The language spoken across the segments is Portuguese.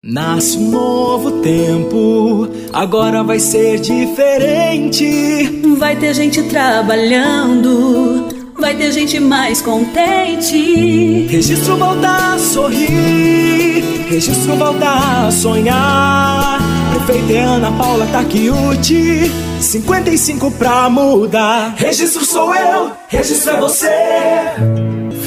Nasce um novo tempo, agora vai ser diferente. Vai ter gente trabalhando, vai ter gente mais contente. Registro voltar a sorrir, registro voltar a sonhar. Prefeita é Ana Paula Taquiuti, 55 pra mudar. Registro sou eu, registro é você.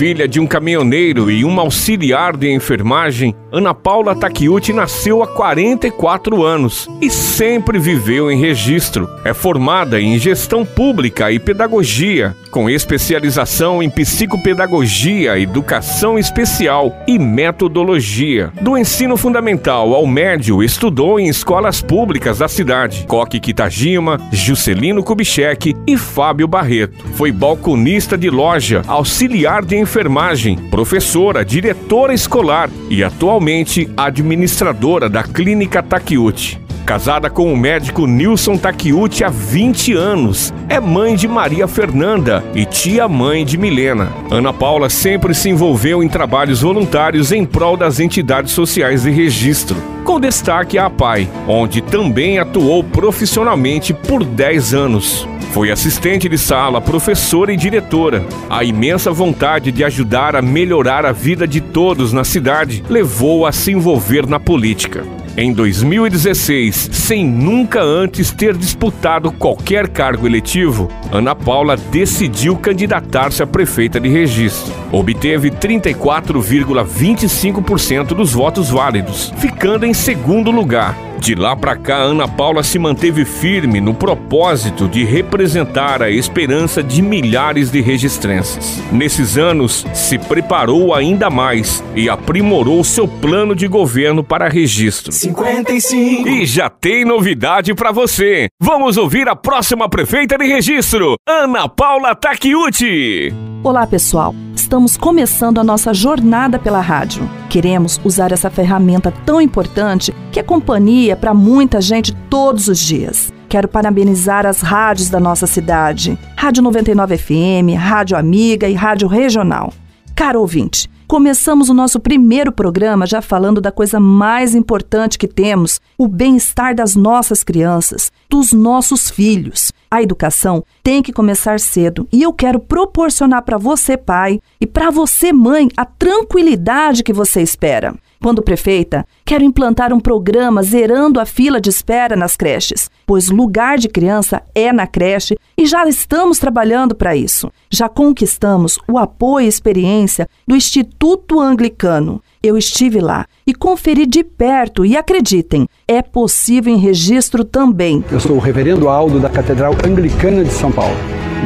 Filha de um caminhoneiro e uma auxiliar de enfermagem, Ana Paula Takiuti nasceu há 44 anos e sempre viveu em registro. É formada em gestão pública e pedagogia, com especialização em psicopedagogia, educação especial e metodologia. Do ensino fundamental ao médio, estudou em escolas públicas da cidade: Coque Kitajima, Juscelino Kubitschek e Fábio Barreto. Foi balconista de loja, auxiliar de enfermagem enfermagem, professora, diretora escolar e atualmente administradora da Clínica Takiuti. Casada com o médico Nilson Takiuti há 20 anos, é mãe de Maria Fernanda e tia-mãe de Milena. Ana Paula sempre se envolveu em trabalhos voluntários em prol das entidades sociais de registro, com destaque à PAI, onde também atuou profissionalmente por 10 anos. Foi assistente de sala, professora e diretora. A imensa vontade de ajudar a melhorar a vida de todos na cidade levou a se envolver na política. Em 2016, sem nunca antes ter disputado qualquer cargo eletivo, Ana Paula decidiu candidatar-se a prefeita de registro. Obteve 34,25% dos votos válidos, ficando em segundo lugar de lá para cá, Ana Paula se manteve firme no propósito de representar a esperança de milhares de registrenses. Nesses anos, se preparou ainda mais e aprimorou seu plano de governo para registro. 55. E já tem novidade para você. Vamos ouvir a próxima prefeita de registro, Ana Paula Takiuti. Olá, pessoal. Estamos começando a nossa jornada pela rádio. Queremos usar essa ferramenta tão importante que é companhia para muita gente todos os dias. Quero parabenizar as rádios da nossa cidade: Rádio 99 FM, Rádio Amiga e Rádio Regional. Caro ouvinte, começamos o nosso primeiro programa já falando da coisa mais importante que temos: o bem-estar das nossas crianças, dos nossos filhos. A educação tem que começar cedo e eu quero proporcionar para você, pai, e para você, mãe, a tranquilidade que você espera. Quando prefeita, quero implantar um programa zerando a fila de espera nas creches, pois lugar de criança é na creche e já estamos trabalhando para isso. Já conquistamos o apoio e experiência do Instituto Anglicano. Eu estive lá e conferi de perto e acreditem, é possível em registro também. Eu sou o reverendo Aldo da Catedral Anglicana de São Paulo,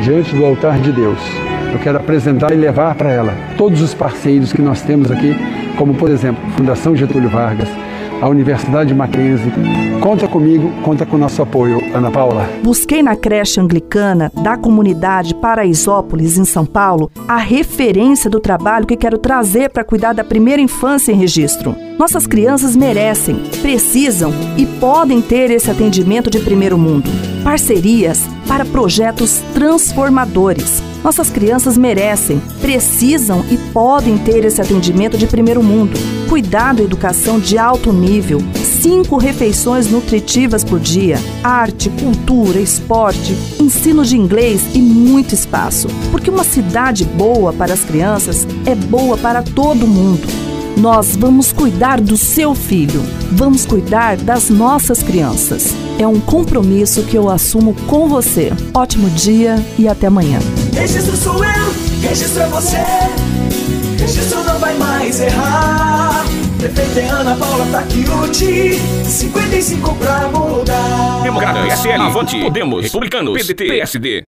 diante do altar de Deus. Eu quero apresentar e levar para ela todos os parceiros que nós temos aqui, como por exemplo, Fundação Getúlio Vargas, a Universidade Mackenzie. Conta comigo, conta com nosso apoio, Ana Paula. Busquei na creche anglicana da comunidade Paraisópolis, em São Paulo, a referência do trabalho que quero trazer para cuidar da primeira infância em registro. Nossas crianças merecem, precisam e podem ter esse atendimento de primeiro mundo. Parcerias para projetos transformadores. Nossas crianças merecem, precisam e podem ter esse atendimento de primeiro mundo. Cuidado e educação de alto nível, cinco refeições nutritivas por dia, arte, cultura, esporte, ensino de inglês e muito espaço. Porque uma cidade boa para as crianças é boa para todo mundo. Nós vamos cuidar do seu filho, vamos cuidar das nossas crianças. É um compromisso que eu assumo com você. Ótimo dia e até amanhã. Registro sou eu, registro é você. Registro não vai mais errar. Prefeita é Ana Paula Taquiuti, 55 pra mudar. Democrata, SL, Avante, Podemos, Republicanos, PDT, PSD.